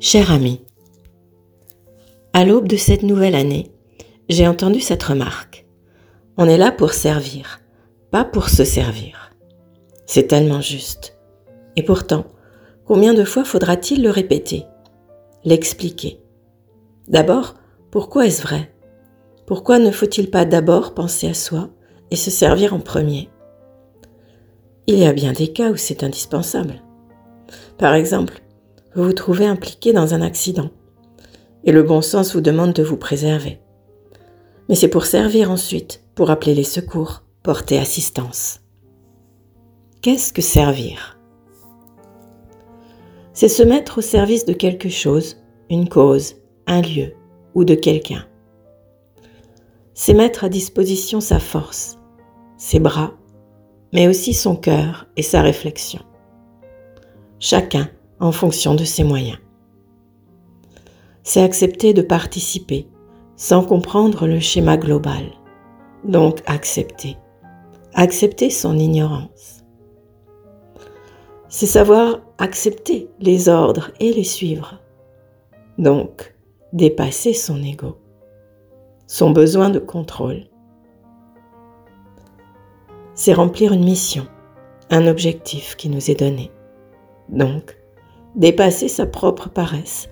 Cher ami, à l'aube de cette nouvelle année, j'ai entendu cette remarque. On est là pour servir, pas pour se servir. C'est tellement juste. Et pourtant, combien de fois faudra-t-il le répéter, l'expliquer? D'abord, pourquoi est-ce vrai? Pourquoi ne faut-il pas d'abord penser à soi et se servir en premier? Il y a bien des cas où c'est indispensable. Par exemple, vous vous trouvez impliqué dans un accident et le bon sens vous demande de vous préserver. Mais c'est pour servir ensuite, pour appeler les secours, porter assistance. Qu'est-ce que servir? C'est se mettre au service de quelque chose, une cause, un lieu ou de quelqu'un. C'est mettre à disposition sa force, ses bras, mais aussi son cœur et sa réflexion. Chacun en fonction de ses moyens. C'est accepter de participer sans comprendre le schéma global. Donc accepter. Accepter son ignorance. C'est savoir accepter les ordres et les suivre. Donc dépasser son ego, son besoin de contrôle. C'est remplir une mission, un objectif qui nous est donné. Donc dépasser sa propre paresse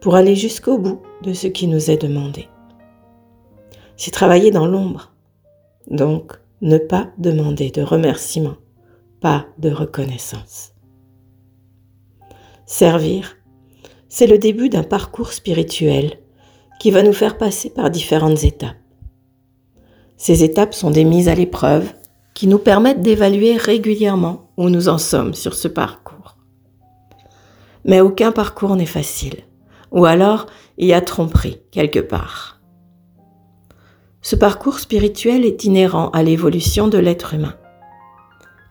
pour aller jusqu'au bout de ce qui nous est demandé. C'est travailler dans l'ombre, donc ne pas demander de remerciement, pas de reconnaissance. Servir, c'est le début d'un parcours spirituel qui va nous faire passer par différentes étapes. Ces étapes sont des mises à l'épreuve qui nous permettent d'évaluer régulièrement où nous en sommes sur ce parcours. Mais aucun parcours n'est facile, ou alors il y a tromperie quelque part. Ce parcours spirituel est inhérent à l'évolution de l'être humain.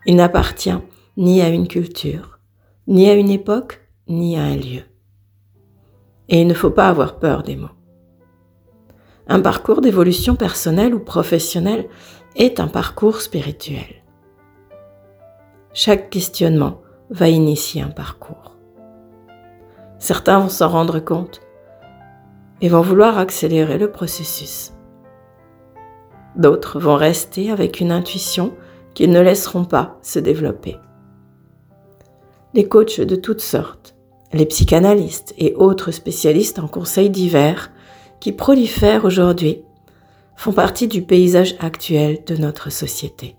Il n'appartient ni à une culture, ni à une époque, ni à un lieu. Et il ne faut pas avoir peur des mots. Un parcours d'évolution personnelle ou professionnelle est un parcours spirituel. Chaque questionnement va initier un parcours. Certains vont s'en rendre compte et vont vouloir accélérer le processus. D'autres vont rester avec une intuition qu'ils ne laisseront pas se développer. Les coachs de toutes sortes, les psychanalystes et autres spécialistes en conseils divers qui prolifèrent aujourd'hui font partie du paysage actuel de notre société,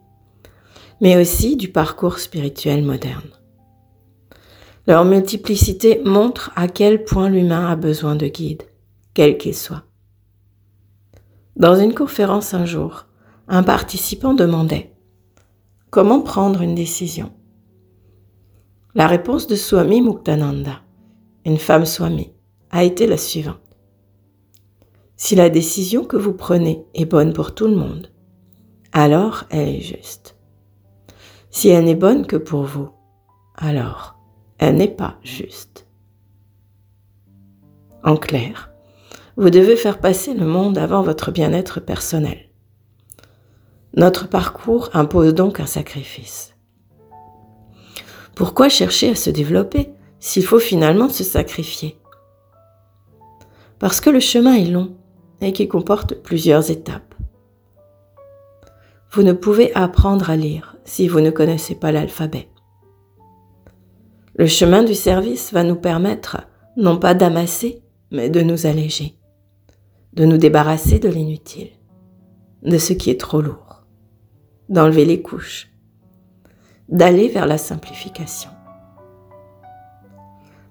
mais aussi du parcours spirituel moderne. Leur multiplicité montre à quel point l'humain a besoin de guides, quel qu'il soit. Dans une conférence un jour, un participant demandait Comment prendre une décision? La réponse de Swami Muktananda, une femme Swami, a été la suivante. Si la décision que vous prenez est bonne pour tout le monde, alors elle est juste. Si elle n'est bonne que pour vous, alors elle n'est pas juste. En clair, vous devez faire passer le monde avant votre bien-être personnel. Notre parcours impose donc un sacrifice. Pourquoi chercher à se développer s'il faut finalement se sacrifier? Parce que le chemin est long et qu'il comporte plusieurs étapes. Vous ne pouvez apprendre à lire si vous ne connaissez pas l'alphabet. Le chemin du service va nous permettre non pas d'amasser, mais de nous alléger, de nous débarrasser de l'inutile, de ce qui est trop lourd, d'enlever les couches, d'aller vers la simplification.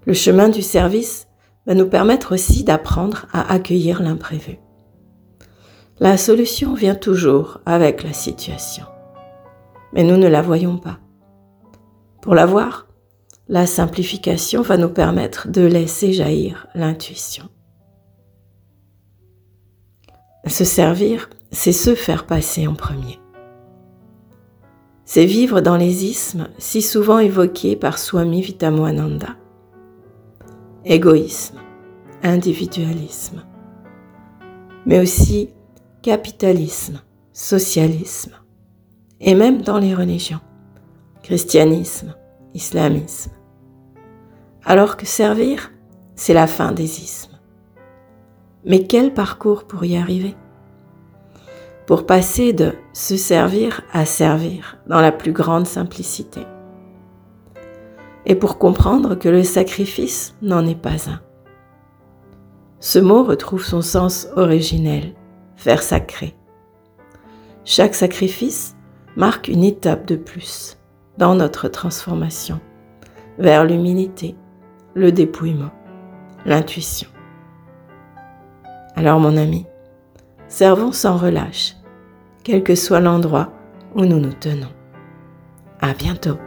Le chemin du service va nous permettre aussi d'apprendre à accueillir l'imprévu. La solution vient toujours avec la situation, mais nous ne la voyons pas. Pour la voir, la simplification va nous permettre de laisser jaillir l'intuition. Se servir, c'est se faire passer en premier. C'est vivre dans les ismes si souvent évoqués par Swami Vitamoananda. Égoïsme, individualisme, mais aussi capitalisme, socialisme, et même dans les religions, christianisme, islamisme alors que servir, c'est la fin des ismes. Mais quel parcours pour y arriver? Pour passer de se servir à servir dans la plus grande simplicité. Et pour comprendre que le sacrifice n'en est pas un. Ce mot retrouve son sens originel, faire sacré. Chaque sacrifice marque une étape de plus dans notre transformation vers l'humilité, le dépouillement, l'intuition. Alors mon ami, servons sans relâche, quel que soit l'endroit où nous nous tenons. À bientôt.